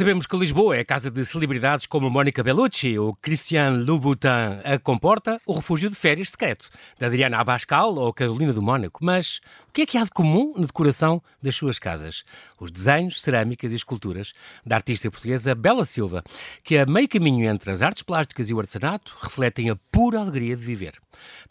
Sabemos que Lisboa é a casa de celebridades como Mónica Bellucci ou Christian Louboutin. A comporta o refúgio de férias secreto da Adriana Abascal ou Carolina do Mónaco. Mas o que é que há de comum na decoração das suas casas? Os desenhos, cerâmicas e esculturas da artista portuguesa Bela Silva, que a meio caminho entre as artes plásticas e o artesanato refletem a pura alegria de viver.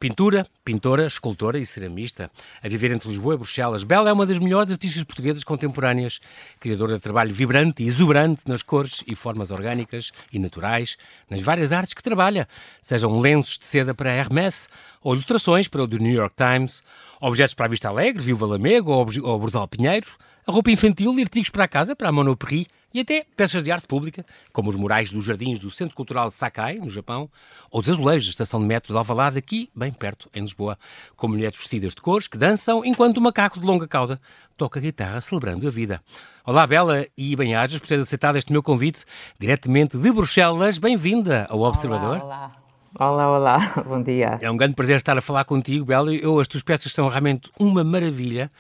Pintura, pintora, escultora e ceramista, a viver entre Lisboa e Bruxelas, Bela é uma das melhores artistas portuguesas contemporâneas, criadora de trabalho vibrante e exuberante nas cores e formas orgânicas e naturais, nas várias artes que trabalha, sejam lenços de seda para Hermès ou ilustrações para o The New York Times, objetos para a Vista Alegre, Viva Lamego ou, ou Bordal Pinheiro, a roupa infantil e artigos para a casa, para a Monoprix, e até peças de arte pública, como os murais dos jardins do Centro Cultural Sakai, no Japão, ou os azulejos da estação de metro de Alvalade, aqui, bem perto, em Lisboa, com mulheres vestidas de cores que dançam enquanto o macaco de longa cauda toca guitarra celebrando a vida. Olá, Bela e bem-ajas, por ter aceitado este meu convite diretamente de Bruxelas. Bem-vinda ao Observador. Olá, olá. Olá, olá, bom dia. É um grande prazer estar a falar contigo, Bela. Eu, as tuas peças são realmente uma maravilha.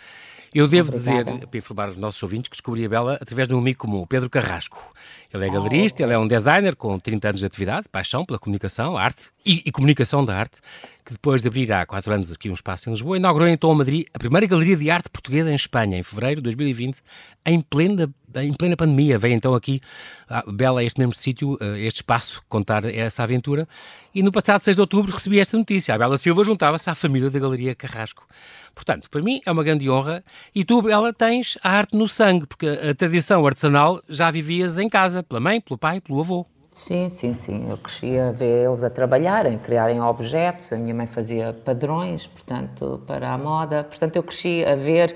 Eu devo Obrigada. dizer, para informar os nossos ouvintes, que descobri a Bela através de um amigo comum, Pedro Carrasco. Ele é galerista, ele é um designer com 30 anos de atividade, paixão pela comunicação, arte e, e, comunicação da arte, que depois de abrir há 4 anos aqui um espaço em Lisboa, inaugurou então a Madrid a primeira galeria de arte portuguesa em Espanha, em fevereiro de 2020, em plena, em plena pandemia. Veio então aqui, a Bela, a este mesmo sítio, este espaço, contar essa aventura. E no passado 6 de outubro recebi esta notícia. A Bela Silva juntava-se à família da Galeria Carrasco. Portanto, para mim é uma grande honra. E tu, Bela, tens a arte no sangue, porque a tradição artesanal já vivias em casa, pela mãe, pelo pai, pelo avô. Sim, sim, sim. Eu cresci a ver eles a trabalharem, criarem objetos. A minha mãe fazia padrões, portanto, para a moda. Portanto, eu cresci a ver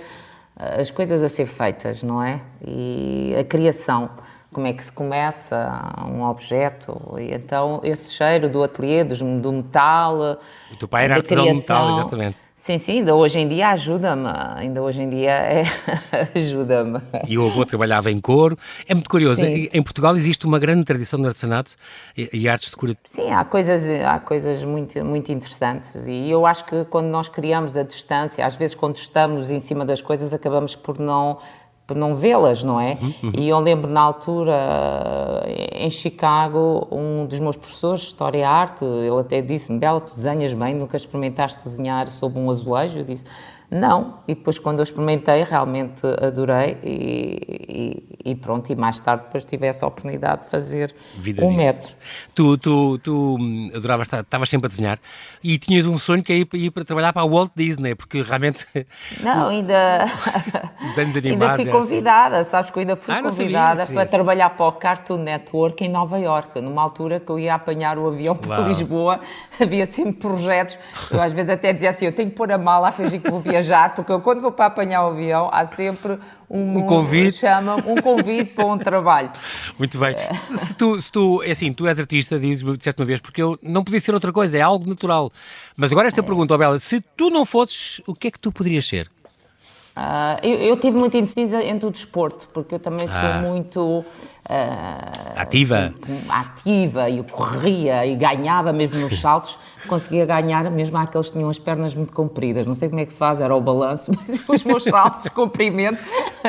eh, as coisas a ser feitas, não é? E a criação. Como é que se começa um objeto? E então, esse cheiro do ateliê, do metal. O teu pai era artesão de metal, exatamente. Sim, sim, ainda hoje em dia ajuda-me, ainda hoje em dia é, ajuda-me. E o avô trabalhava em couro. É muito curioso, em, em, Portugal existe uma grande tradição de artesanato e, artes de cura. Sim, há coisas, há coisas muito, muito interessantes e eu acho que quando nós criamos a distância, às vezes quando estamos em cima das coisas acabamos por não por não vê-las, não é? Uhum, uhum. E eu lembro na altura, em Chicago, um dos meus professores de História e Arte, ele até disse-me, Bela, tu desenhas bem, nunca experimentaste desenhar sobre um azulejo? Eu disse, não, e depois quando eu experimentei realmente adorei e, e, e pronto, e mais tarde depois tive essa oportunidade de fazer Vida um disso. metro. Tu, tu, tu adoravas, estavas sempre a desenhar e tinhas um sonho que é ir, ir para trabalhar para a Walt Disney, porque realmente... Não, ainda... Animados. Ainda fui convidada, sabes que eu ainda fui ah, convidada sabia, para trabalhar para o Cartoon Network em Nova York, numa altura que eu ia apanhar o avião para. Lisboa, havia sempre projetos, eu às vezes até dizia assim, eu tenho que pôr a mala a fingir que vou viajar viajar, porque eu, quando vou para apanhar o avião, há sempre um, um convite. Chama um convite para um trabalho. Muito bem. Se, se, tu, se tu, é assim, tu és artista, dizes, disseste uma vez, porque eu não podia ser outra coisa, é algo natural. Mas agora esta é. pergunta, oh Bela, se tu não fosses, o que é que tu poderias ser? Uh, eu, eu tive muito indecisa entre o desporto, porque eu também sou ah. muito uh, ativa. Assim, ativa, e corria e ganhava mesmo nos saltos, conseguia ganhar mesmo àqueles que tinham as pernas muito compridas. Não sei como é que se faz, era o balanço, mas os meus saltos, comprimento.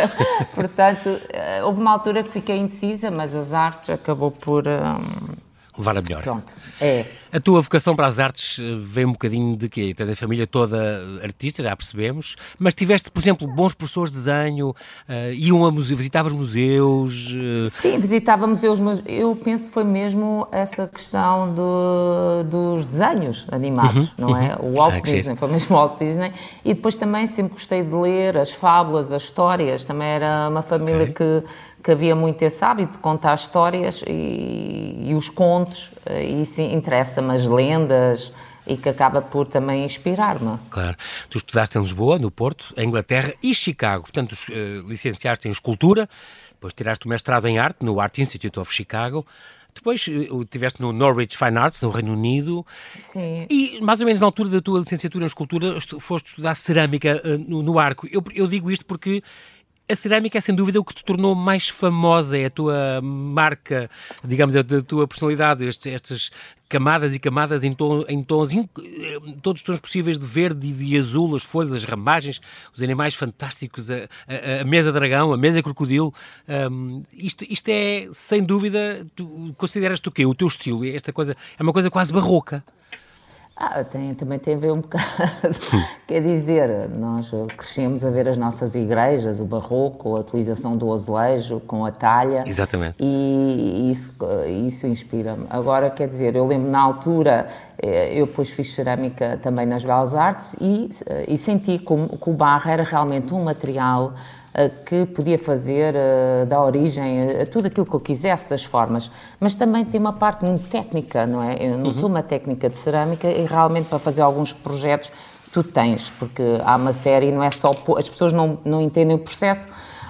Portanto, uh, houve uma altura que fiquei indecisa, mas as artes acabou por. Um, levar a melhor. Pronto, é. A tua vocação para as artes eh, vem um bocadinho de quê? Tens a família toda artista, já percebemos, mas tiveste, por exemplo, bons professores de desenho, uh, iam a museu, visitavas museus? Uh... Sim, visitava museus, mas eu penso que foi mesmo essa questão do, dos desenhos animados, uhum, não é? Uhum. O Walt ah, Disney, foi mesmo o Walt Disney, e depois também sempre gostei de ler as fábulas, as histórias, também era uma família okay. que que havia muito esse hábito de contar histórias e, e os contos, e isso interessa-me, as lendas, e que acaba por também inspirar-me. Claro. Tu estudaste em Lisboa, no Porto, em Inglaterra e Chicago, portanto, uh, licenciaste em escultura, depois tiraste o mestrado em arte no Art Institute of Chicago, depois estiveste no Norwich Fine Arts, no Reino Unido. Sim. E mais ou menos na altura da tua licenciatura em escultura, foste estudar cerâmica uh, no, no, Arco. Eu, eu, digo isto porque a cerâmica é sem dúvida o que te tornou mais famosa, é a tua marca, digamos, a tua personalidade, estes, estas camadas e camadas em, tom, em tons, em, todos os tons possíveis de verde e de azul, as folhas, as ramagens, os animais fantásticos, a, a, a mesa dragão, a mesa crocodilo. Um, isto, isto é, sem dúvida, tu, consideras-te o quê? O teu estilo? Esta coisa é uma coisa quase barroca. Ah, tem, também tem a ver um bocado. Quer dizer, nós crescemos a ver as nossas igrejas, o barroco, a utilização do azulejo com a talha. Exatamente. E isso, isso inspira-me. Agora, quer dizer, eu lembro na altura, eh, eu depois fiz cerâmica também nas Belas Artes e, eh, e senti que o, que o barro era realmente um material que podia fazer, dar origem a tudo aquilo que eu quisesse das formas. Mas também tem uma parte muito técnica, não é? Eu não uhum. sou uma técnica de cerâmica e realmente para fazer alguns projetos tu tens, porque há uma série, não é só. As pessoas não, não entendem o processo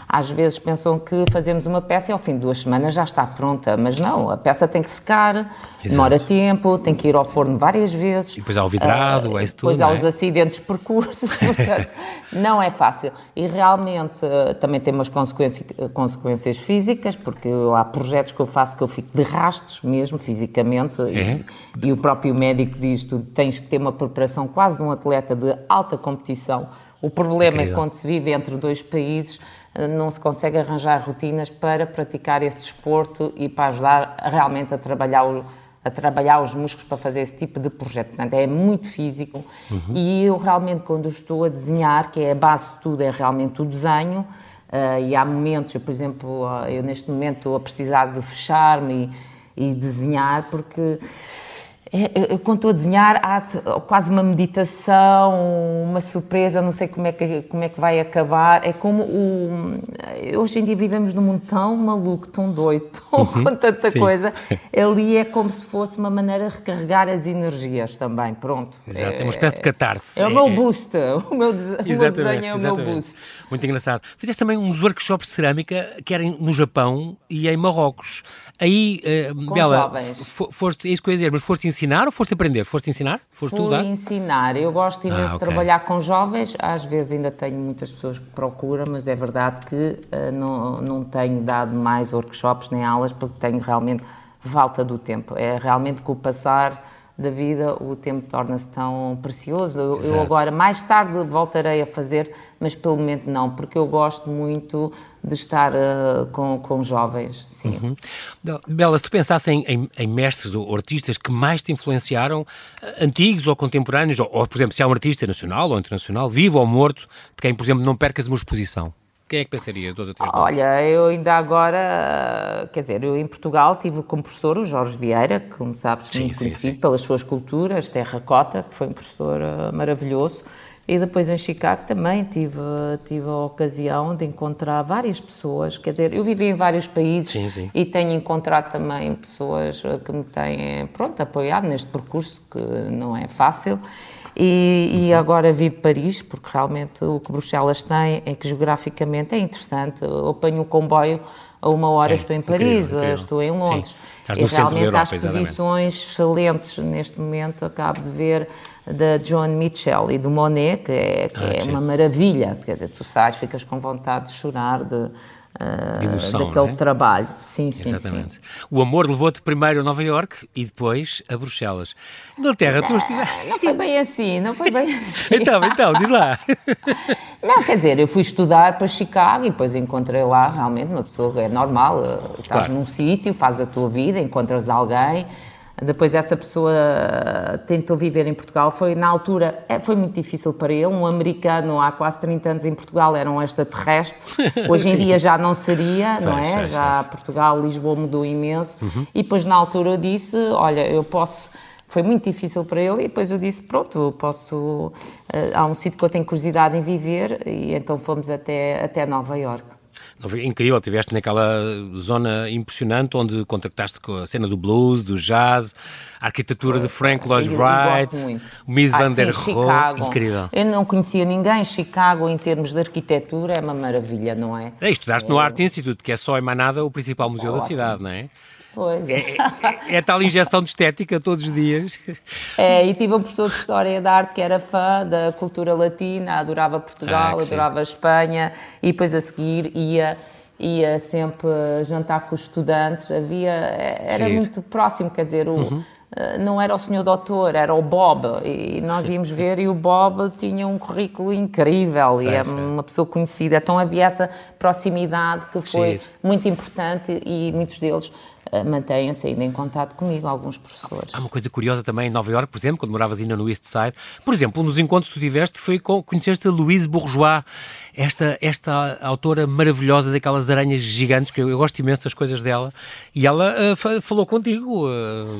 às vezes pensam que fazemos uma peça e ao fim de duas semanas já está pronta, mas não, a peça tem que secar, Exato. demora tempo, tem que ir ao forno várias vezes. E depois há o vidrado, uh, é isso tudo. Depois há é? os acidentes de percurso, portanto, não é fácil. E realmente uh, também tem umas consequências, consequências físicas, porque há projetos que eu faço que eu fico de rastos mesmo, fisicamente, é? e, e o próprio médico diz: tu tens que ter uma preparação quase de um atleta de alta competição. O problema é que quando se vive entre dois países não se consegue arranjar rotinas para praticar esse desporto e para ajudar realmente a trabalhar o, a trabalhar os músculos para fazer esse tipo de projeto. Portanto, é muito físico uhum. e eu realmente, quando estou a desenhar, que é a base de tudo, é realmente o desenho, uh, e há momentos, eu, por exemplo, uh, eu neste momento estou a precisar de fechar-me e, e desenhar, porque eu, quando estou a desenhar, há quase uma meditação, uma surpresa, não sei como é que, como é que vai acabar. É como o. Hoje em dia vivemos num mundo tão maluco, tão doido, tão, uhum, com tanta sim. coisa. Ali é como se fosse uma maneira de recarregar as energias também. Pronto. Exato, é, uma espécie de catarse. É, é o meu boost. O meu, o meu desenho é o meu boost. Muito engraçado. Fizeste também uns workshops de cerâmica, que eram no Japão e em Marrocos. Aí, uh, Bela, jovens. foste, é isso que eu ia dizer, mas foste ensinar ou foste aprender? Foste ensinar? Foste Fui estudar? ensinar. Eu gosto imenso ah, okay. de trabalhar com jovens. Às vezes ainda tenho muitas pessoas que procuram, mas é verdade que uh, não, não tenho dado mais workshops nem aulas porque tenho realmente falta do tempo. É realmente com o passar da vida, o tempo torna-se tão precioso. Eu, eu, agora, mais tarde, voltarei a fazer, mas pelo momento não, porque eu gosto muito de estar uh, com, com jovens. Sim. Uhum. Bela, se tu pensasse em, em, em, mestres ou artistas que mais te influenciaram, eh, antigos ou contemporâneos, ou, ou, por exemplo, se há um artista nacional ou internacional, vivo ou morto, de quem, por exemplo, não percas uma exposição. Quem é que pensarias, dois ou três Olha, eu ainda agora, quer dizer, eu em Portugal tive como professor o Jorge Vieira, que, como sabes, sim, muito sim, conhecido sim. pelas suas culturas, terracota, que foi um professor uh, maravilhoso. E depois em Chicago também tive, tive a ocasião de encontrar várias pessoas, quer dizer, eu vivi em vários países sim, sim. e tenho encontrado também pessoas que me têm, pronto, apoiado neste percurso que não é fácil. E, e, uhum. agora vi de Paris, porque realmente o que Bruxelas tem é que geograficamente é interessante. Eu apanho o comboio a uma hora é, estou em Paris, incrível, incrível. estou em Londres. Sim, e realmente Europa, há exposições excelentes neste momento. Acabo de ver da John Mitchell e do Monet, que é, que ah, é uma maravilha. Quer dizer, tu sais, ficas com vontade de chorar, de uh, emoção, daquele é? trabalho. Sim, sim, Exatamente. Sim. O amor levou-te primeiro a Nova York e depois a Bruxelas. Inglaterra, tu estiveste... Não foi bem assim, não foi bem assim. então, então, diz lá. Não, quer dizer, eu fui estudar para Chicago e depois encontrei lá realmente uma pessoa, é normal, eh, estás claro. num sítio, fazes a tua vida, encontras alguém depois essa pessoa tentou viver em Portugal, foi na altura, é, foi muito difícil para ele, um americano há quase 30 anos em Portugal era um extraterrestre, hoje em dia já não seria, não é? já Portugal, Lisboa mudou imenso, uhum. e depois na altura eu disse, olha, eu posso foi muito difícil para ele e depois eu disse, pronto, eu posso, uh, há um sítio que eu tenho curiosidade em viver. E então fomos até, até Nova Incrível, estiveste naquela zona impressionante onde contactaste com a cena do blues, do jazz, a arquitetura de Frank Lloyd Wright, o Miss ah, Van der Rohe, incrível. Eu não conhecia ninguém, Chicago em termos de arquitetura é uma maravilha, não é? É, estudaste é. no Art Institute, que é só em Manada o principal museu da cidade, não é? Pois. É, é, é, tal injeção de estética todos os dias. É, e tive um professor de História da Arte que era fã da cultura latina, adorava Portugal, Ah, adorava Espanha, e depois a seguir ia, ia sempre jantar com os estudantes. Havia, era Giro. muito próximo, quer dizer, o, eh, não era o senhor doutor, era o Bob. E nós íamos ver e o Bob tinha um currículo incrível e Sim, é sim. uma pessoa conhecida. Então havia essa proximidade que foi Giro. muito importante e muitos deles mantêm-se ainda em contato comigo, alguns professores. Há uma coisa curiosa também em Nova Iorque, por exemplo, quando moravas ainda no East Side. Por exemplo, um dos encontros que tu tiveste foi com, conheceste a Louise Bourgeois, esta, esta autora maravilhosa daquelas aranhas gigantes, que eu, eu gosto imenso das coisas dela, e ela fa- falou contigo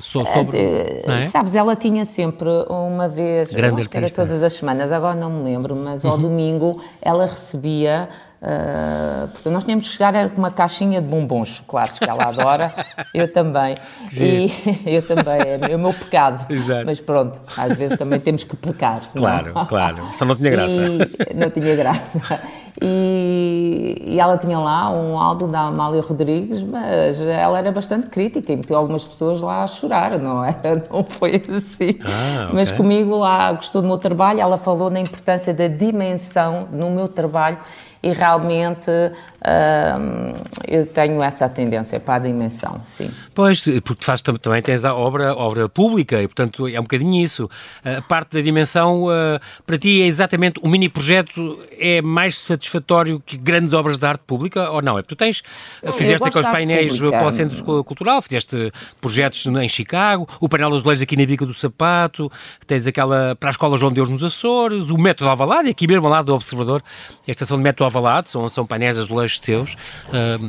so- sobre. Não é? Sabes, ela tinha sempre uma vez, Grande acho que era todas as semanas, agora não me lembro, mas ao domingo ela recebia. Eh, portanto, nós tínhamos que chegar era com uma caixinha de bombons chocolates que ela adora, eu também. E eu também, é o meu pecado. Exato. Mas pronto, às vezes também temos que pecar. senão- Claro, claro. Só não tinha graça. E, não tinha graça. E, e ela tinha lá um álbum da Amália Rodrigues, mas ela era bastante crítica e meteu algumas pessoas lá a chorar, não é? Não foi assim. Ah, ok. Mas comigo lá gostou do meu trabalho, ela falou na importância da dimensão no meu trabalho e realmente hum, eu tenho essa tendência para a dimensão, sim. Pois, porque tam- também tens a obra, obra pública e, portanto, é um bocadinho isso. A parte da dimensão, ah, para ti, é exatamente o mini-projeto é mais satisfatório que grandes obras de arte pública ou não? É porque tu tens, eu fizeste aqueles arte painéis pública. para o Centro Cultural, fizeste projetos em Chicago, o painel dos leis aqui na Bica do Sapato, tens aquela para a Escola João Deus nos Açores, o Método Alvalade, aqui mesmo ao lado do Observador, a estação de Método Alvalade, são, são painéis azulejos teus,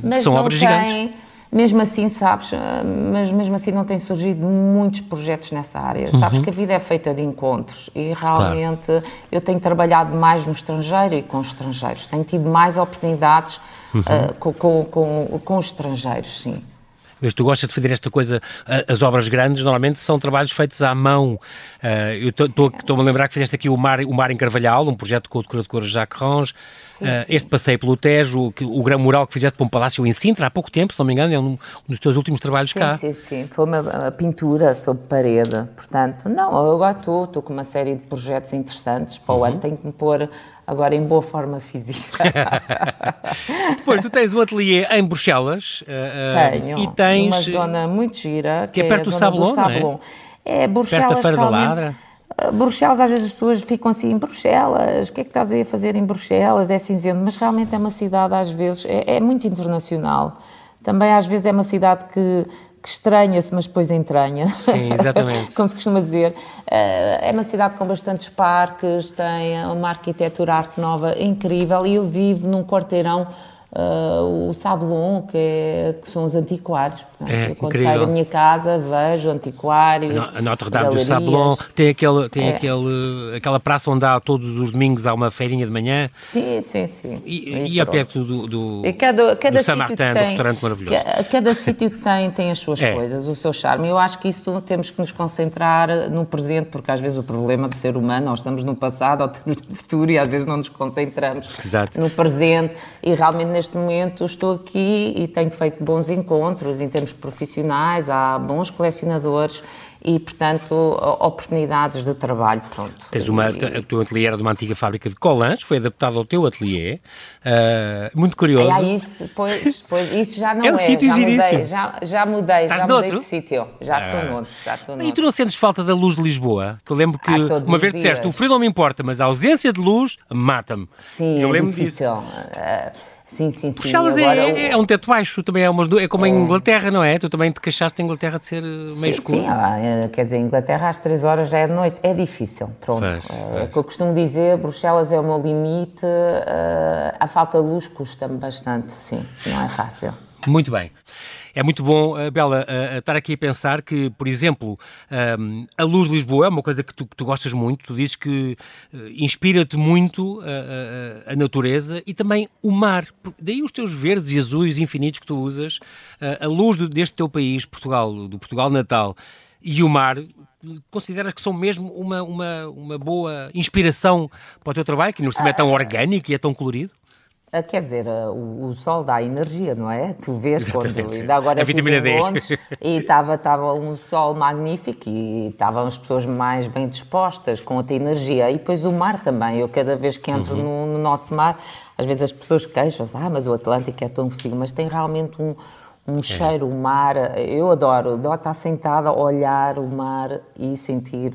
Mas são obras tem, gigantes. Mesmo assim, sabes, ah, mas mesmo assim não tem surgido muitos projetos nessa área. Sabes que a vida é feita de encontros e realmente eu tenho trabalhado mais no estrangeiro e com estrangeiros. Tenho tido mais oportunidades ah, com, com, com, com os estrangeiros, sim. Mas tu gostas de fazer esta coisa, as obras grandes normalmente são trabalhos feitos à mão. Eu estou-me a lembrar que fizeste aqui o Mar, o Mar em Carvalhal, um projeto com o decorador Jacques Ronge, Sim, Ah, sim. este passeio pelo Tejo, que- o grande mural que fizeste para um palácio em Sintra há pouco tempo, se não me engano, é um, um dos teus últimos trabalhos Sim, cá. sim, sim. Foi uma, uma pintura sobre parede. Portanto, não, eu agora estou, estou com uma série de projetos interessantes para o Uhum. ano. Tenho que me pôr agora em boa forma física. Depois tu tens um ateliê em Bruxelas ah, ah, Tenho. e tens Uma zona muito gira. que é perto a do Sablon, é? Sablon. É, Bruxelas. perto da Feira da Ladra. Uh, Bruxelas, às vezes as pessoas ficam assim, Bruxelas, o que é que estás aí a fazer em Bruxelas? É cinzento, mas realmente é uma cidade, às vezes, é, é muito internacional. Também, às vezes, é uma cidade que, que estranha-se, mas depois entranha. Sim, exatamente. Como se costuma dizer. Uh, É uma cidade com bastantes parques, tem uma arquitetura arte nova incrível e eu vivo num quarteirão. Uh, o Sablon, que, é- que são os antiquários. Portanto, É, eu, quando incrível. saio da minha casa, vejo antiquários. A Notre-Dame do galerias. Sablon, tem, aquele, tem É. aquele, aquela praça onde há todos os domingos há uma feirinha de manhã Sim, sim, sim. e, e pronto. perto do, do, E cada, cada do sítio Saint-Martin, do tem- restaurante maravilhoso. ca- Cada sítio tem, tem as suas É. coisas, o seu charme. Eu acho que isso temos que nos concentrar no presente, porque às vezes o problema do ser humano, nós estamos no passado ou estamos no futuro e às vezes não nos concentramos Exato. no presente. E realmente neste momento estou aqui e tenho feito bons encontros em termos profissionais, há bons colecionadores e, portanto, oportunidades de trabalho. Pronto. Tens uma, E- o teu ateliê era de uma antiga fábrica de colãs, foi adaptado ao teu ateliê. Ah, muito curioso. É, isso, pois, pois, isso já não É é. um sítio já giríssimo. mudei, já, já mudei, Estás já mudei de sítio. Já estou Ah. noutro, já estou E noutro. tu não sentes falta da luz de Lisboa? Que eu lembro que Ah, uma vez disseste, o frio não me importa, mas a ausência de luz mata-me. Sim, eu é lembro difícil. disso. Ah, sim, sim, sim. Bruxelas Agora, é, o- é um teto baixo, também é, umas, é como em Inglaterra, não é? Tu também te queixaste em Inglaterra de ser eh, meio Sim, escuro. sim, ah, é, quer dizer, Inglaterra às 3 horas já é de noite, é difícil, pronto. Pois, É, o que eu costumo dizer, Bruxelas é o meu limite, ah, a falta de luz custa-me bastante, sim, não é fácil. Muito bem. É muito bom, eh, Bela, eh, estar aqui a pensar que, por exemplo, a luz de Lisboa é uma coisa que tu, que tu gostas muito. Tu dizes que eh, inspira-te muito eh, eh, a natureza e também o mar. Daí os teus verdes e azuis infinitos que tu usas, eh, a luz deste teu país, Portugal, do Portugal natal, e o mar. Consideras que são mesmo uma, uma, uma boa inspiração para o teu trabalho, que no cima é tão orgânico e é tão colorido? Ah, quer dizer, ah, o, o, sol dá energia, não é? Tu vês Exatamente. quando. Ainda agora, a vitamina D. Londres, e estava um sol magnífico e estavam as pessoas mais bem dispostas, com outra energia. E depois o mar também. Eu, cada vez que entro uhum. no, no, nosso mar, às vezes as pessoas queixam-se, ah, mas o Atlântico é tão frio, mas tem realmente um. Um é. cheiro, o mar, eu adoro, adoro estar sentada, olhar o mar e sentir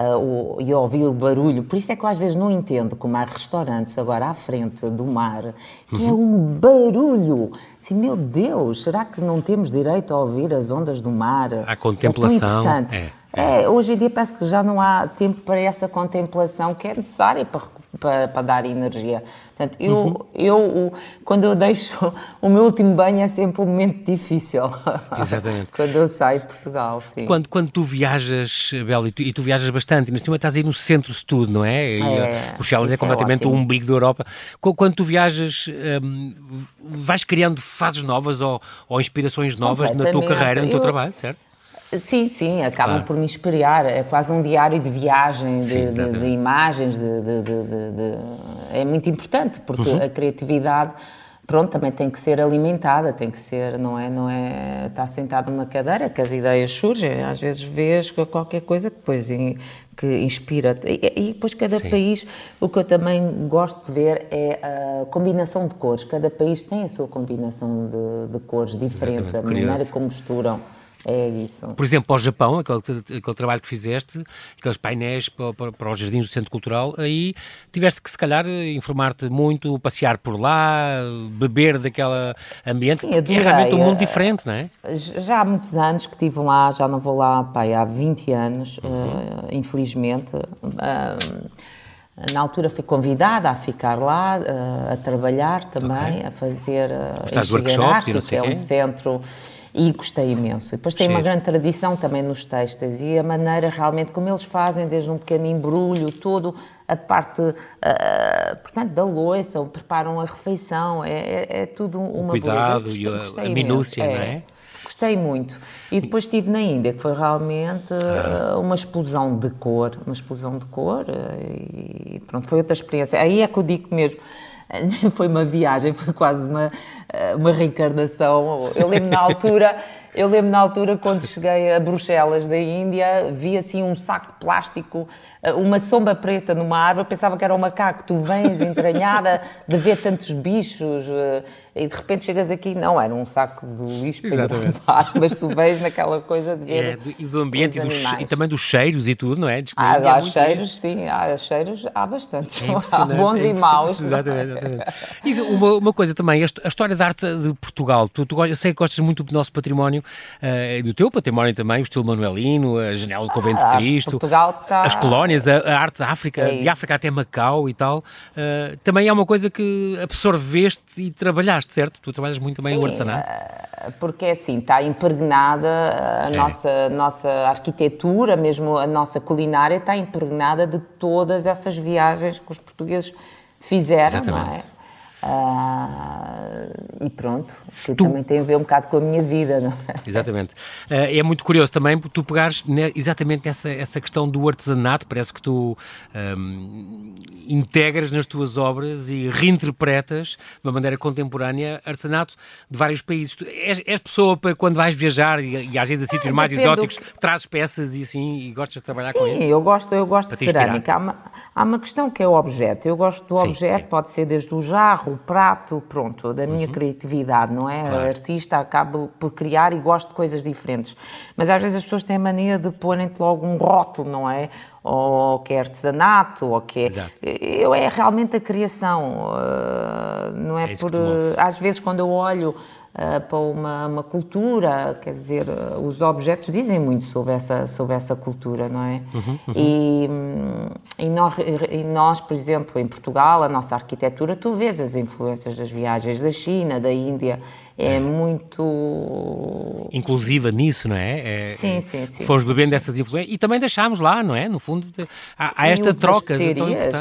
uh, o, e ouvir o barulho. Por isso é que eu às vezes não entendo como há restaurantes agora à frente do mar, que é uhum. é um barulho. Assim, meu Deus, será que não temos direito a ouvir as ondas do mar? A contemplação. É, é, hoje em dia parece que já não há tempo para essa contemplação que é necessária para para, para dar energia. Portanto, eu, uhum. eu quando eu deixo o meu último banho é sempre um momento difícil. Exatamente. quando eu saio de Portugal, sim. Quando, quando tu viajas, Bel, e tu, e tu viajas bastante, mas cima estás aí no centro de tudo, não é? E, é Bruxelas é, é completamente é o umbigo da Europa. Quando tu viajas, hum, vais criando fases novas ou, ou inspirações novas na tua carreira, no teu eu, trabalho, certo? Sim, sim, acabam ah. por me inspirar. É quase um diário de viagem, de, sim, de, de imagens, de, de, é muito importante, porque uhum. a criatividade, pronto, também tem que ser alimentada, tem que ser, não é, não é estar sentado numa cadeira que as ideias surgem. Às vezes vês qualquer coisa que depois que inspira. E, e depois cada sim. país, o que eu também gosto de ver é a combinação de cores. Cada país tem a sua combinação de, de cores diferente, Exatamente. a maneira Curioso. como misturam. É isso. Por exemplo, para o Japão, aquele, aquele trabalho que fizeste, aqueles painéis para, para, para os jardins do Centro Cultural, aí tiveste que, se calhar, informar-te muito, passear por lá, beber daquele ambiente, Sim, é realmente um mundo diferente, não é? Já há muitos anos que estive lá, já não vou lá pá, há 20 anos, uhum. uh, infelizmente. Uh, na altura fui convidada a ficar lá, uh, a trabalhar também, okay. a fazer uh, Estás workshops e não sei que é um centro e gostei imenso. E depois tem Sim. uma grande tradição também nos textos e a maneira realmente como eles fazem, desde um pequeno embrulho, todo a parte, uh, portanto, da louça, preparam a refeição, é, é, é tudo uma o cuidado gostei, e a, a minúcia, não é? Gostei muito. E depois estive na Índia, que foi realmente ah. uma explosão de cor, uma explosão de cor e pronto, foi outra experiência. Aí é que eu digo mesmo, foi uma viagem, foi quase uma, uma reencarnação. Eu lembro na altura, eu lembro na altura quando cheguei a Bruxelas da Índia, vi assim um saco plástico eh, uma sombra preta numa árvore, pensava que era um macaco. Tu vens entranhada de ver tantos bichos eh, e de repente chegas aqui, não, era um saco de lixo para mas tu vês naquela coisa de ver. É, e do ambiente e, dos, e, também dos cheiros e tudo, não é? Ah, há, há cheiros, isso. sim, há cheiros, há bastante. É há bons é e maus. Exatamente, exatamente. E uma, uma, coisa também, a história da arte de Portugal, tu, tu, eu sei que gostas muito do nosso património, uh, do teu património também, o estilo manuelino, a janela do Convento ah, de Cristo, Portugal está... as colónias a, a arte da África, é de África até Macau e tal, uh, também é uma coisa que absorveste e trabalhaste, certo? Tu trabalhas muito também Sim, o artesanato. Uh, porque é assim, está impregnada a é. nossa, nossa arquitetura, mesmo a nossa culinária, está impregnada de todas essas viagens que os portugueses fizeram, Exatamente. não é? Uh, e pronto, que tu... também tem a ver um bocado com a minha vida, não é? Exatamente. Uh, é muito curioso também tu pegares ne, exatamente essa, essa questão do artesanato, parece que tu um, integras nas tuas obras e reinterpretas de uma maneira contemporânea artesanato de vários países. Tu és, és pessoa para quando vais viajar e, e às vezes a sítios é, mais exóticos, que... trazes peças e assim, e gostas de trabalhar sim, com isso? Sim, eu gosto, eu gosto de cerâmica. Há uma, há uma questão que é o objeto. Eu gosto do sim, objeto, sim. pode ser desde o jarro, o prato, pronto, da minha uhum. criatividade, não é? Claro. artista acaba por criar e gosto de coisas diferentes. Mas às vezes as pessoas têm a mania de porem-te logo um rótulo, não é? Ou que é artesanato, ou que é. Exato. Eu, é realmente a criação, uh, não é, é por. Às vezes, quando eu olho uh, para uma, uma, cultura, quer dizer, uh, os objetos dizem muito sobre essa, sobre essa cultura, não é? Uhum, uhum. E, e, nós, e nós, por exemplo, em Portugal, a nossa arquitetura, tu vês as influências das viagens da China, da Índia, é, é, muito. Inclusiva nisso, não é? é sim, é, sim, sim. Fomos bebendo dessas influências e também deixámos lá, não é? No fundo, há, há esta troca.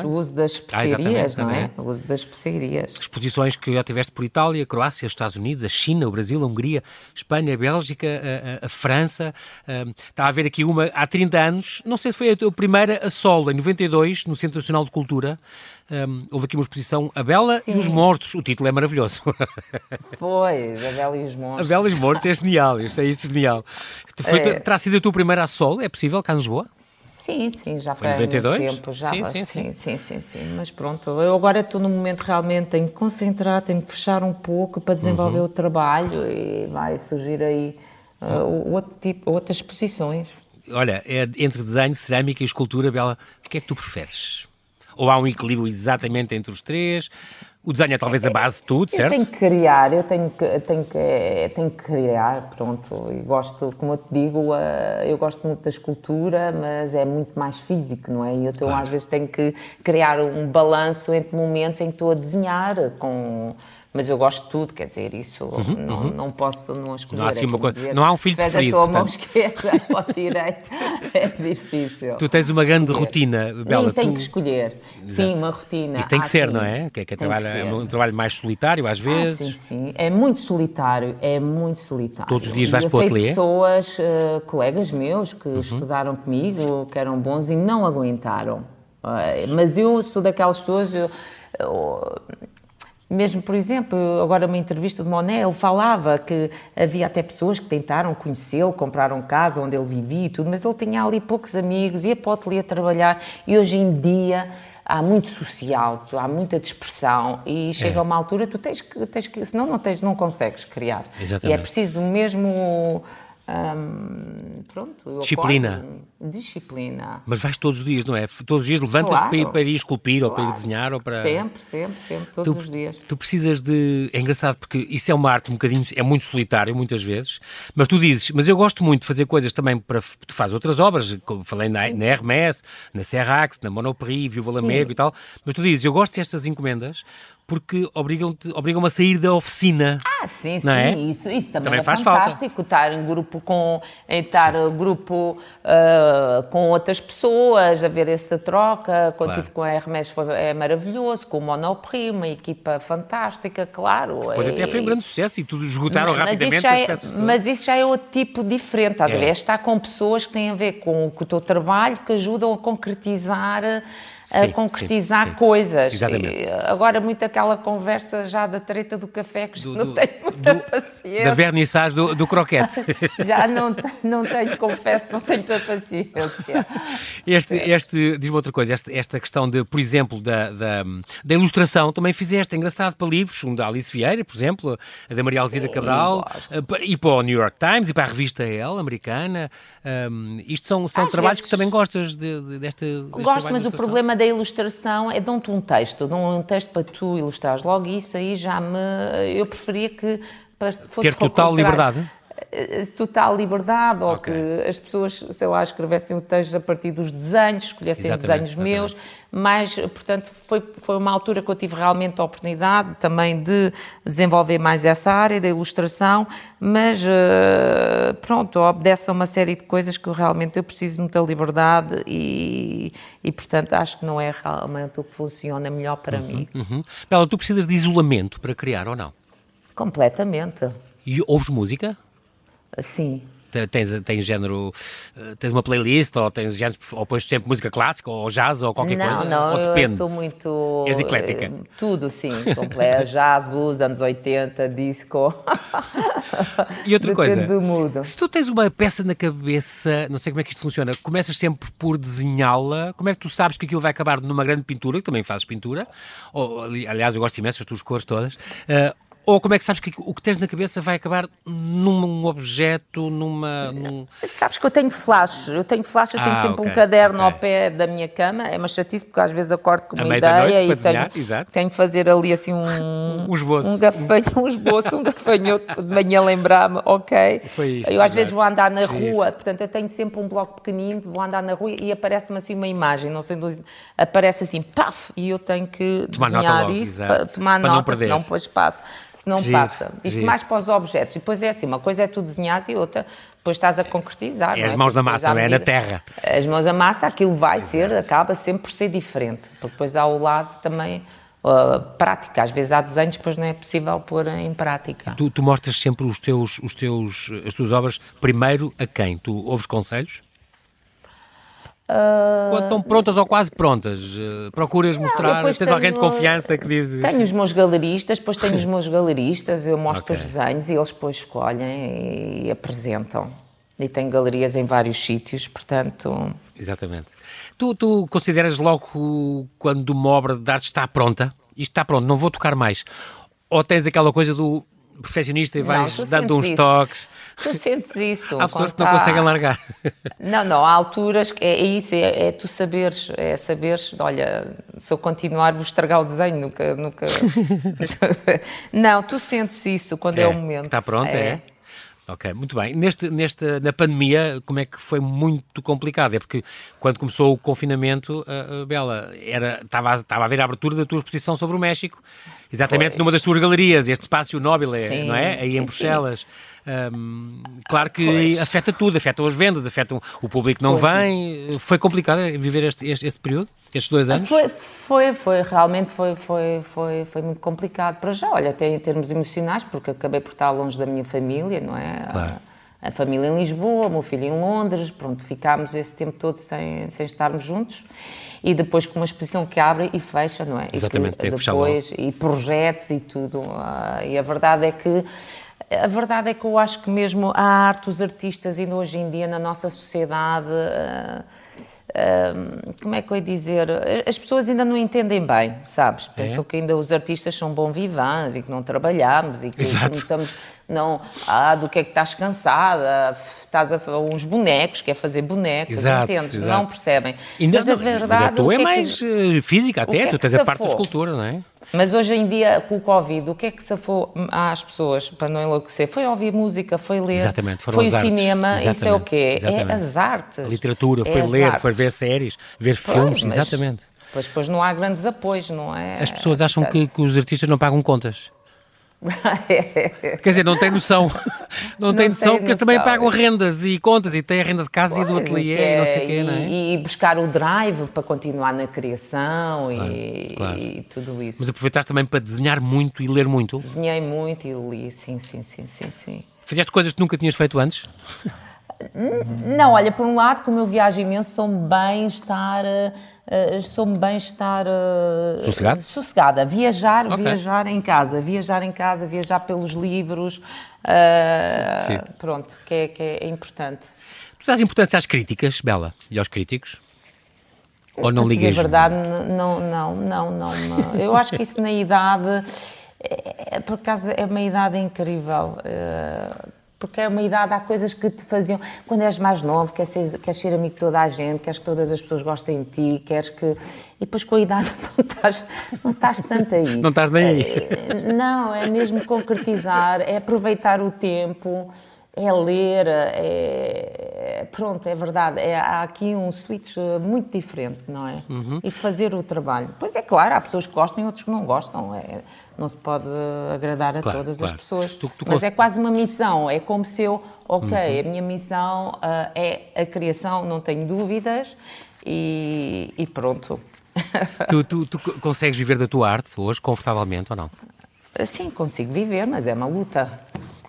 o uso das especiarias, ah, não é? O uso das especiarias. Exposições que já tiveste por Itália, Croácia, Estados Unidos, a China, o Brasil, a Hungria, a Espanha, a Bélgica, a, a, França. Está a ver aqui uma há 30 anos, não sei se foi a, a primeira a solo, em 92, no Centro Nacional de Cultura. Um, houve aqui uma exposição A Bela Sim. e os Monstros. O título é maravilhoso. Pois, A Bela e os Monstros. A Bela e os Monstros é genial, isto é, isto é genial. Foi, é... Terá sido a tua primeira a solo, é possível, cá em Lisboa? Sim, sim, já foi, foi 92? tempo. Já, sim, sim, sim, sim, sim, sim, Mas pronto, eu agora estou no momento realmente, tenho que concentrar, tenho que fechar um pouco para desenvolver uhum. o trabalho e vai surgir aí uh, outro tipo, outras exposições. Olha, é entre desenho, cerâmica e escultura, Bela, o que é que tu preferes? Ou há um equilíbrio exatamente entre os três? O desenho é talvez a base de tudo, certo? Eu tenho que criar, eu tenho que, tenho que, tenho que criar, pronto. E gosto, como eu te digo, eu gosto muito da escultura, mas é muito mais físico, não é? E eu então, claro. às vezes tenho que criar um balanço entre momentos em que estou a desenhar com mas eu gosto de tudo, quer dizer, isso uhum, não, uhum. não posso não escolher. Não há, assim uma coisa, dizer, não há um filho preferido. a tua portanto... mão esquerda ou direita, é difícil. Tu tens uma grande rotina, Bela. Nem tenho tu... que escolher. Exato. Sim, uma rotina. Isso tem que ah, ser, sim. não é? Que é, que é, trabalho, que é um trabalho mais solitário, às vezes. Ah, sim, sim. É muito solitário, é muito solitário. Todos os dias vais para o ateliê? pessoas, uh, colegas meus, que uhum. estudaram comigo, que eram bons e não aguentaram. Uh, mas eu sou daquelas pessoas... Eu, eu, mesmo, por exemplo, agora uma entrevista de Monet, ele falava que havia até pessoas que tentaram conhecê-lo, compraram casa onde ele vivia e tudo, mas ele tinha ali poucos amigos, ia para o ateliê trabalhar e hoje em dia há muito social, há muita dispersão e chega é. a uma altura tu tens que, tens que senão não, tens, não consegues criar. Exatamente. E é preciso mesmo pronto, disciplina. Acordo, disciplina. Mas vais todos os dias, não é? Todos os dias levantas-te claro. para, ir, para ir esculpir claro. ou para ir desenhar ou para. Sempre, sempre, sempre, todos tu, os dias. Tu precisas de. É engraçado porque isso é uma arte um bocadinho. É muito solitário muitas vezes, mas tu dizes, mas eu gosto muito de fazer coisas também para. Tu fazes outras obras, como falei na, na Hermès, na Serrax, na Monoprix, Viva Lamego e tal, mas tu dizes, eu gosto destas encomendas porque obrigam-me obrigam a sair da oficina. Ah, sim, sim, é? isso, isso também, também é faz fantástico, falta. estar em grupo com, estar sim. grupo uh, com outras pessoas, a ver essa troca, quando claro. estive com a Hermes foi é maravilhoso, com o Monoprix, uma equipa fantástica, claro. Depois e... até foi um grande sucesso e tudo esgotaram mas rapidamente as é, peças todas. Mas isso já é outro tipo diferente, estás é. a ver? É estar com pessoas que têm a ver com, com o teu trabalho, que ajudam a concretizar a concretizar sim, sim. coisas. Exatamente. Agora, muito aquela conversa já da treta do café, que do, não do, tenho muita do, paciência. Da vernissage do, do croquete. já não, não tenho, confesso, não tenho muita paciência. Este, este diz-me outra coisa, esta, esta questão de, por exemplo, da, da, da, ilustração, também fizeste, é engraçado, para livros, um da Alice Vieira, por exemplo, a da Maria Alzira Cabral, eh, e para o New York Times, e para a revista Elle, americana. Um, isto são, são trabalhos vezes... que também gostas de, de, desta. Gosto, mas o problema da ilustração é dão-te um texto, dão um texto para tu ilustrares. Logo isso aí já me... Eu preferia que fosse Ter total liberdade? Eh, total liberdade, ou okay. que as pessoas, sei lá, escrevessem o texto a partir dos desenhos, escolhessem exatamente, desenhos exatamente. meus, mas, portanto, foi, foi uma altura que eu tive realmente a oportunidade também de desenvolver mais essa área da ilustração, mas, uh, pronto, obedece a uma série de coisas que eu realmente eu preciso de muita liberdade e, e, portanto, acho que não é realmente o que funciona melhor para uhum, mim. Uhum. Bela, tu precisas de isolamento para criar ou não? Completamente. E ouves música? Sim. Tens, tens género, eh, tens uma playlist ou tens género, ou pões sempre música clássica ou jazz ou qualquer não, coisa? Não, ou depende? eu sou muito... És eclética? Eh, tudo, sim. Completo, jazz, blues, anos 80, disco. E outra coisa, se tu tens uma peça na cabeça, não sei como é que isto funciona, começas sempre por desenhá-la, como é que tu sabes que aquilo vai acabar numa grande pintura, que também fazes pintura, ou, aliás, eu gosto imenso das tuas cores todas, uh, ou como é que sabes que o que tens na cabeça vai acabar num objeto, numa. Num... Sabes que eu tenho flash, eu tenho flash, eu tenho ah, sempre okay, um caderno okay. ao pé da minha cama, é uma chatice porque às vezes acordo com uma ideia e tenho, tenho que fazer ali assim um. um esboço. Um, gafanho, um esboço, um gafanhoto de manhã lembrar-me, ok. Foi isto. Eu às vezes vou andar na rua, portanto eu tenho sempre um bloco pequenino, vou andar na rua e aparece-me assim uma imagem, não sei, aparece assim, paf, e eu tenho que tomar desenhar nota isso, tomar para nota, não, não pôs espaço não giro, passa. Isto giro. mais para os objetos. E depois é assim, uma coisa é tu desenhas e outra depois estás a concretizar. É as é? mãos na massa, não é? Na terra. As mãos na massa, aquilo vai Exato. ser, acaba sempre por ser diferente. Porque depois ao lado também uh, prática. Às vezes há desenhos, depois não é possível pôr em prática. Tu, tu, mostras sempre os teus, os teus, as tuas obras primeiro a quem? Tu ouves conselhos? Uh... Quando estão prontas ou quase prontas, uh, procuras não, mostrar, tens tenho, alguém de confiança que diz... Tenho os meus galeristas, depois tenho os meus galeristas, eu mostro okay. os desenhos e eles depois escolhem e apresentam. E tenho galerias em vários sítios, portanto... Exatamente. Tu, tu consideras logo quando uma obra de arte está pronta, isto está pronto, não vou tocar mais, ou tens aquela coisa do perfeccionista e vais não, dando uns isso. toques. Tu sentes isso. Há pessoas que não está... conseguem largar. Não, não, há alturas que é, é isso, é, é, tu saberes, é saberes, olha, se eu continuar vou estragar o desenho, nunca, nunca... não, tu sentes isso quando é, é o momento. Está pronto, é? É? Ok, muito bem. Neste, neste, na pandemia, como é que foi muito complicado? É porque quando começou o confinamento, uh, Bela, era, estava, a, estava a ver a abertura da tua exposição sobre o México, exatamente pois. numa das tuas galerias, este espaço Nobile, não é? Aí sim, em Bruxelas. Sim. Um, claro que pois. afeta tudo, afeta as vendas, afeta o público que não foi. vem. Foi complicado viver este, este, este, período, estes dois anos? Foi, foi, foi realmente foi, foi, foi, foi muito complicado. Para já, olha, até em termos emocionais, porque acabei por estar longe da minha família, não é? Claro. A, a família em Lisboa, o meu filho em Londres, pronto, ficámos esse tempo todo sem, sem estarmos juntos e depois com uma exposição que abre e fecha, não é? Exatamente, e que, depois, e projetos e tudo. Uh, e a verdade é que a verdade é que eu acho que mesmo a arte, os artistas, ainda hoje em dia na nossa sociedade, uh, uh, como é que eu ia dizer? As pessoas ainda não entendem bem, sabes? É? Pensam que ainda os artistas são bom vivants e que não trabalhamos e que, que não estamos. Não, ah, do que é que estás cansada? Estás a uns bonecos, quer fazer bonecos, exato, entendes? Exato. Não percebem. Ainda mas a verdade. Mas a tua é, é mais que, eh, física até, tu tens a parte da escultura, não é? Mas hoje em dia, com o Covid, o que é que safou às pessoas para não enlouquecer? Foi ouvir música, foi ler, Exatamente, foi o cinema, Exatamente. isso é o quê? Exatamente. É as artes. A literatura, é foi ler, artes. foi ver séries, ver pois, filmes, exatamente. Pois, pois não há grandes apoios, não é? As pessoas acham que, que os artistas não pagam contas. Quer dizer, não tem noção. Não, não tem noção porque eles também pagam rendas e contas e têm a renda de casa pois, e do ateliê e, não sei o quê, não é? E buscar o drive para continuar na criação claro, e, claro. e, tudo isso. Mas aproveitaste também para desenhar muito e ler muito? Desenhei muito e li, sim, sim, sim, sim, sim. Fizeste coisas que nunca tinhas feito antes? Não, olha, por um lado, como eu viajo imenso, sou-me bem estar, uh, sou-me bem estar uh, Sossegado? sossegada. Viajar, okay. viajar em casa, viajar em casa, viajar pelos livros, uh, pronto, que é, que é importante. Tu dás importância às críticas, Bela, e aos críticos? Ou não ligas? É verdade, não, não, não, não, não. Eu acho que isso na idade, é, é, por acaso, é uma idade incrível. Uh, porque é uma idade, há coisas que te faziam. Quando és mais novo, queres ser, queres ser amigo de toda a gente, queres que todas as pessoas gostem de ti, queres que. E depois com a idade não estás, não estás tanto aí. Não estás nem aí. É, não, é mesmo concretizar, é aproveitar o tempo é ler, é, pronto, é verdade, é, há aqui um switch muito diferente, não é? Uhum. E fazer o trabalho. Pois é claro, há pessoas que gostam e outros que não gostam, é, não se pode agradar a claro, todas claro. as pessoas, tu, tu mas cons... é quase uma missão, é como se eu, ok, uhum. a minha missão uh, é a criação, não tenho dúvidas, e, e pronto. Tu, tu, tu consegues viver da tua arte hoje, confortavelmente ou não? Sim, consigo viver, mas é uma luta.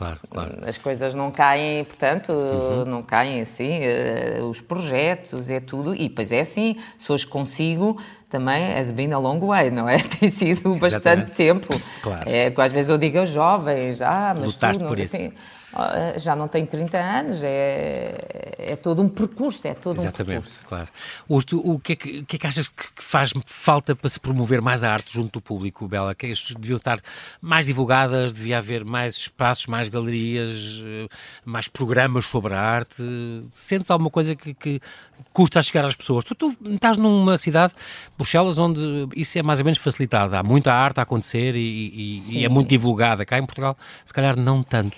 Claro, claro. As coisas não caem, portanto, uhum. não caem assim, uh, os projetos, é tudo. E pois é assim, se hoje consigo, também has been a long way, não é? Tem sido bastante Exatamente. tempo. Claro. É, às vezes eu digo aos jovens, ah, mas Lutaste tu não, por isso. Assim, ah, já não tenho 30 anos, é, é todo um percurso, é todo Exatamente, um percurso. claro. O, o, que é que, que é que achas que faz falta para se promover mais a arte junto do público, Bela? Que as deviam estar mais divulgadas, devia haver mais espaços, mais galerias, eh, mais programas sobre a arte? Sentes alguma coisa que, que custa a chegar às pessoas? Tu, tu, estás numa cidade, Bruxelas, onde isso é mais ou menos facilitado. Há muita arte a acontecer e, e, e é muito divulgada. Cá em Portugal, se calhar não tanto.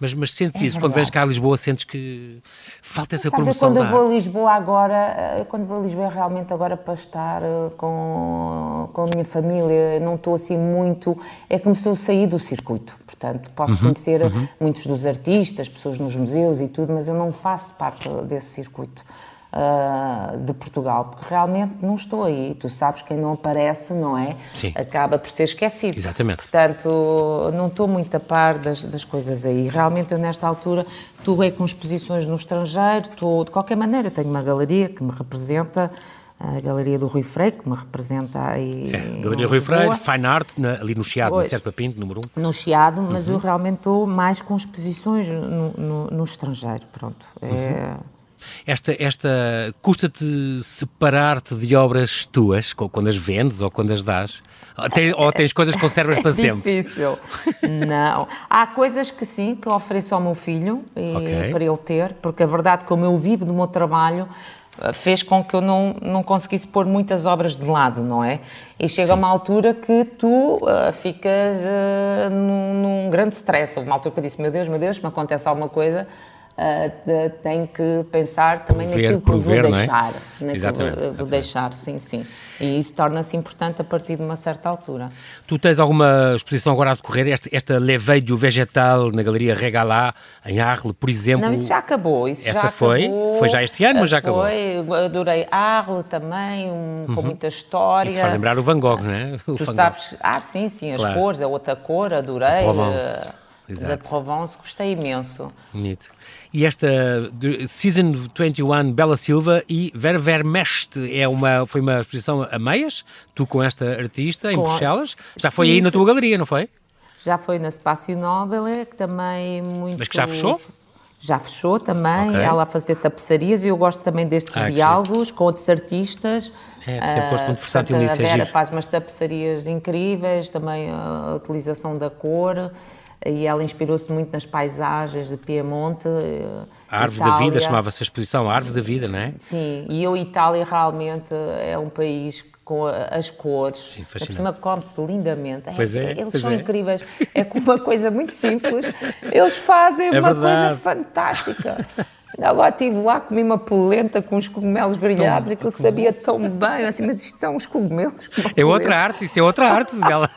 Mas, mas sentes é isso, verdade. quando vens cá a Lisboa, sentes que falta essa promoção quando eu vou a Lisboa agora, eh, quando vou a Lisboa é realmente agora para estar eh, com, com a minha família, não estou assim muito, é que começou a sair do circuito, portanto posso uhum, conhecer uhum. muitos dos artistas, pessoas nos museus e tudo, mas eu não faço parte desse circuito. Uh, de Portugal, porque realmente não estou aí. Tu sabes, quem não aparece, não é? Sim. Acaba por ser esquecido. Exatamente. Portanto, não estou muito a par das, das coisas aí. Realmente, eu nesta altura, tu é com exposições no estrangeiro, tu, de qualquer maneira, eu tenho uma galeria que me representa a Galeria do Rui Freire, que me representa aí. É, Galeria Rui Freire, Fine Art, na, ali no Chiado, pois, na Serpa Pinto, número 1. Um. No Chiado, mas uhum. eu realmente estou mais com exposições no, no, no estrangeiro, pronto. É... Esta, esta custa-te separar-te de obras tuas, quando as vendes ou quando as dás? ou tens coisas que conservas para é sempre? Difícil. Não. Há coisas que sim, que ofereço ao meu filho okay. para ele ter, porque a verdade, como eu vivo do meu trabalho, fez com que eu não, não conseguisse pôr muitas obras de lado, não é? E chega Sim. uma altura que tu uh, ficas uh, num, num, grande stress. Houve uma altura que eu disse, meu Deus, meu Deus, me acontece alguma coisa, uh, tenho que pensar também ver, naquilo que ver, vou deixar. É? Exatamente, vou, vou deixar, sim, sim. E isso torna-se importante a partir de uma certa altura. Tu tens alguma exposição agora a decorrer? Esta, esta Leveio Vegetal na Galeria Regalá, em Arles, por exemplo? Não, isso já acabou. Isso Essa já foi? Acabou. Foi já este ano, mas já foi. acabou? Foi, adorei Arles também, um, uhum. com muita história. Isso faz lembrar o Van Gogh, não é? O tu Van sabes, ah, sim, sim, as claro. cores, a outra cor, adorei. Provence. Exato. Da Provence, gostei imenso. Bonito. E esta Season 21, Bela Silva e Ver Vermeste, é uma, foi uma exposição a meias, tu com esta artista em com Bruxelas. Já foi sim, aí na tua galeria, não foi? Já foi na Espaço Nobel, que também muito... Mas que já fechou? Já fechou também, okay. ela a fazer tapeçarias e eu gosto também destes ah, diálogos com outros artistas. É, sempre gosto muito versátil nisso, A Vera é faz umas tapeçarias incríveis, também a utilização da cor e ela inspirou-se muito nas paisagens de Piemonte. Eh, a Árvore Itália. da Vida, chamava-se a exposição a Árvore da Vida, não é? Sim, e eu, Itália, realmente é um país com as cores, Sim, por cima come-se lindamente. É, pois é, eles pois são é. incríveis. É com uma coisa muito simples, eles fazem é uma verdade. coisa fantástica. Agora estive lá, comi uma polenta com os cogumelos grelhados, aquilo sabia tão bem, assim, mas isto são os cogumelos. É outra arte, isso é outra arte, Bela.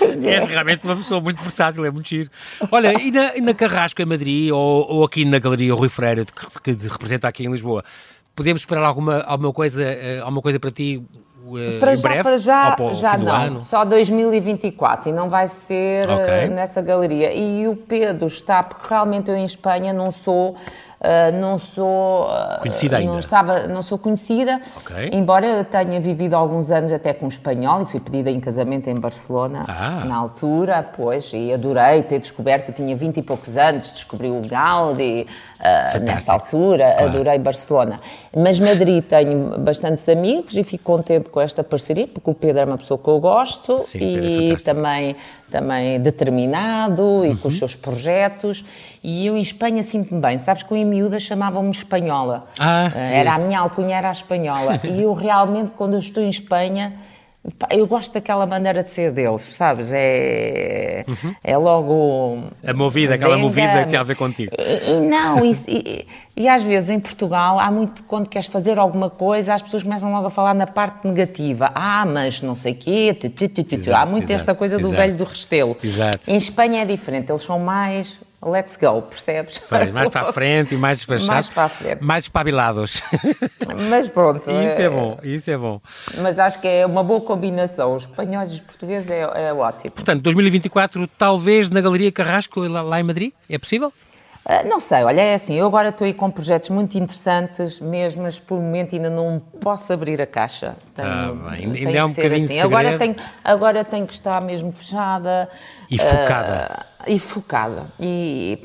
é. És realmente uma pessoa muito versátil, é muito giro. Olha, e na, e na Carrasco, em Madrid, ou, ou, aqui na Galeria Rui Freire, que, que representa aqui em Lisboa, podemos esperar alguma, alguma, coisa, eh, alguma coisa para ti Uh, para já, breve, para já, já não. Ano? Só 2024 e não vai ser okay. uh, nessa galeria. E o Pedro está, porque realmente eu em Espanha não sou Uh, não sou uh, conhecida ainda. Não, estava, não sou conhecida, okay. embora eu tenha vivido alguns anos até com um espanhol e fui pedida em casamento em Barcelona ah. na altura, pois, e adorei ter descoberto, eu tinha 20 e poucos anos, descobri o Gaudi uh, nessa altura, claro. adorei Barcelona. Mas Madrid tenho bastantes amigos e fico contente com esta parceria, porque o Pedro é uma pessoa que eu gosto Sim, e também também determinado e com os uhum. seus projetos. E eu em Espanha sinto-me bem. Sabes que eu miúda chamavam-me espanhola. Ah, eh, era a minha alcunha, era a espanhola. e eu realmente, quando eu estou em Espanha, eu gosto daquela maneira de ser deles, sabes? É, uhum. é logo. A movida, aquela movida que tem a ver contigo. E, e não, e, e, e, às vezes em Portugal há muito, quando queres fazer alguma coisa, as pessoas começam logo a falar na parte negativa. Ah, mas não sei o quê, tu, tu, tu, exato, há muito exato, esta coisa do exato. velho do restelo. Exato. Em Espanha é diferente, eles são mais let's go, percebes? Pois, mais para a frente e mais despachados. Mais para a frente. Mais espabilados. Mas pronto. Isso é... é... bom, isso é bom. Mas acho que é uma boa combinação. Os espanhóis e os portugueses é, é ótimo. Portanto, 2024, talvez na Galeria Carrasco, lá, lá em Madrid? É possível? Uh, não sei, olha, é assim, eu agora estou aí com projetos muito interessantes, mesmo, mas por momento ainda não posso abrir a caixa. Tenho, ah, bem. Ainda é um bocadinho assim. Agora tenho, agora tenho que estar mesmo fechada. E focada. Uh, e focada. E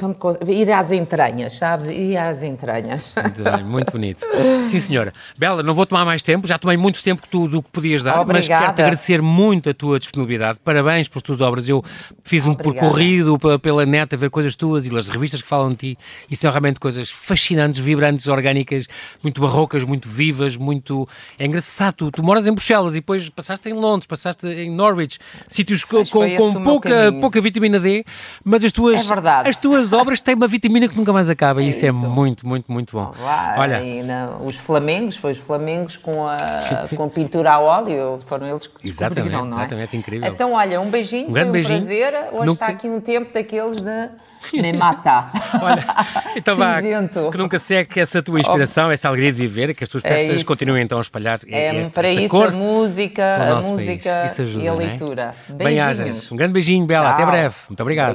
ir às entranhas, sabes? Ir às entranhas. Muito bem, muito bonito. Sim, senhora. Bela, não vou tomar mais tempo, já tomei muito tempo que tu, do que podias dar, Obrigada. mas quero-te agradecer muito a tua disponibilidade. Parabéns pelas tuas obras. Eu fiz um Obrigada. percorrido pela net a ver coisas tuas e as revistas que falam de ti e são realmente coisas fascinantes, vibrantes, orgânicas, muito barrocas, muito vivas, muito. É engraçado. Tu, tu moras em Bruxelas e depois passaste em Londres, passaste em Norwich, sítios com, com, com pouca, pouca vitamina D mas as tuas, é as tuas obras têm uma vitamina que nunca mais acaba é e isso, é muito, muito, muito bom. Olha, não, os Flamengos, foi os Flamengos com a com pintura a óleo, foram eles que descobriram, exatamente, não é? Exatamente, incrível. Então, olha, um beijinho, um foi um beijinho. prazer. Hoje Nunca... está aqui um tempo daqueles de nem matar. Olha, então vá, que nunca seque essa tua inspiração, essa alegria de viver, que as tuas é peças é continuem então a espalhar. É, esta, para esta isso a música, a música e a é? leitura. É? Beijinhos. Um grande beijinho, Bela. Tchau. Até breve. Muito obrigado.